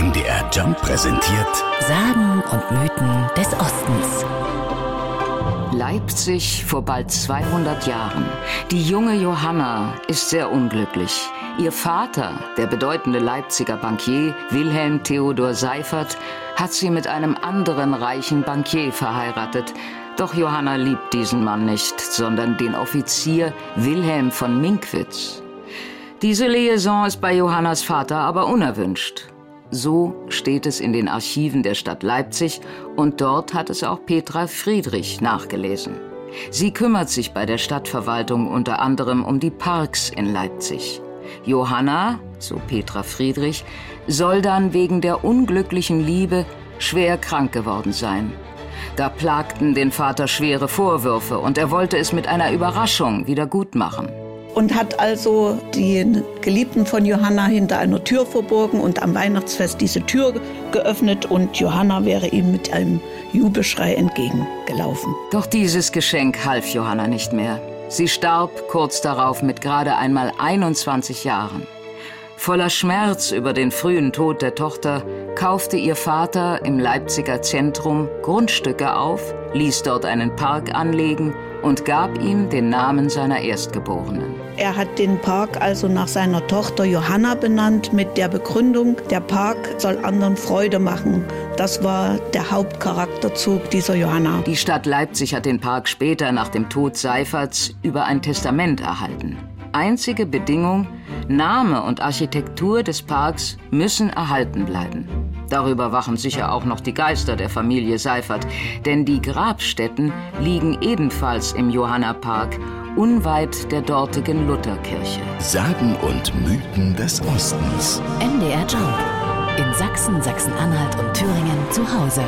MDR Jump präsentiert Sagen und Mythen des Ostens. Leipzig vor bald 200 Jahren. Die junge Johanna ist sehr unglücklich. Ihr Vater, der bedeutende Leipziger Bankier Wilhelm Theodor Seifert, hat sie mit einem anderen reichen Bankier verheiratet. Doch Johanna liebt diesen Mann nicht, sondern den Offizier Wilhelm von Minkwitz. Diese Liaison ist bei Johannas Vater aber unerwünscht. So steht es in den Archiven der Stadt Leipzig und dort hat es auch Petra Friedrich nachgelesen. Sie kümmert sich bei der Stadtverwaltung unter anderem um die Parks in Leipzig. Johanna, so Petra Friedrich, soll dann wegen der unglücklichen Liebe schwer krank geworden sein. Da plagten den Vater schwere Vorwürfe und er wollte es mit einer Überraschung wieder gut machen und hat also den Geliebten von Johanna hinter einer Tür verborgen und am Weihnachtsfest diese Tür geöffnet und Johanna wäre ihm mit einem Jubelschrei entgegengelaufen. Doch dieses Geschenk half Johanna nicht mehr. Sie starb kurz darauf mit gerade einmal 21 Jahren. Voller Schmerz über den frühen Tod der Tochter kaufte ihr Vater im Leipziger Zentrum Grundstücke auf, ließ dort einen Park anlegen und gab ihm den Namen seiner Erstgeborenen. Er hat den Park also nach seiner Tochter Johanna benannt mit der Begründung, der Park soll anderen Freude machen. Das war der Hauptcharakterzug dieser Johanna. Die Stadt Leipzig hat den Park später nach dem Tod Seiferts über ein Testament erhalten. Einzige Bedingung, Name und Architektur des Parks müssen erhalten bleiben. Darüber wachen sicher auch noch die Geister der Familie Seifert, denn die Grabstätten liegen ebenfalls im Johannapark, unweit der dortigen Lutherkirche. Sagen und Mythen des Ostens. MDR Jump. In Sachsen, Sachsen-Anhalt und Thüringen zu Hause.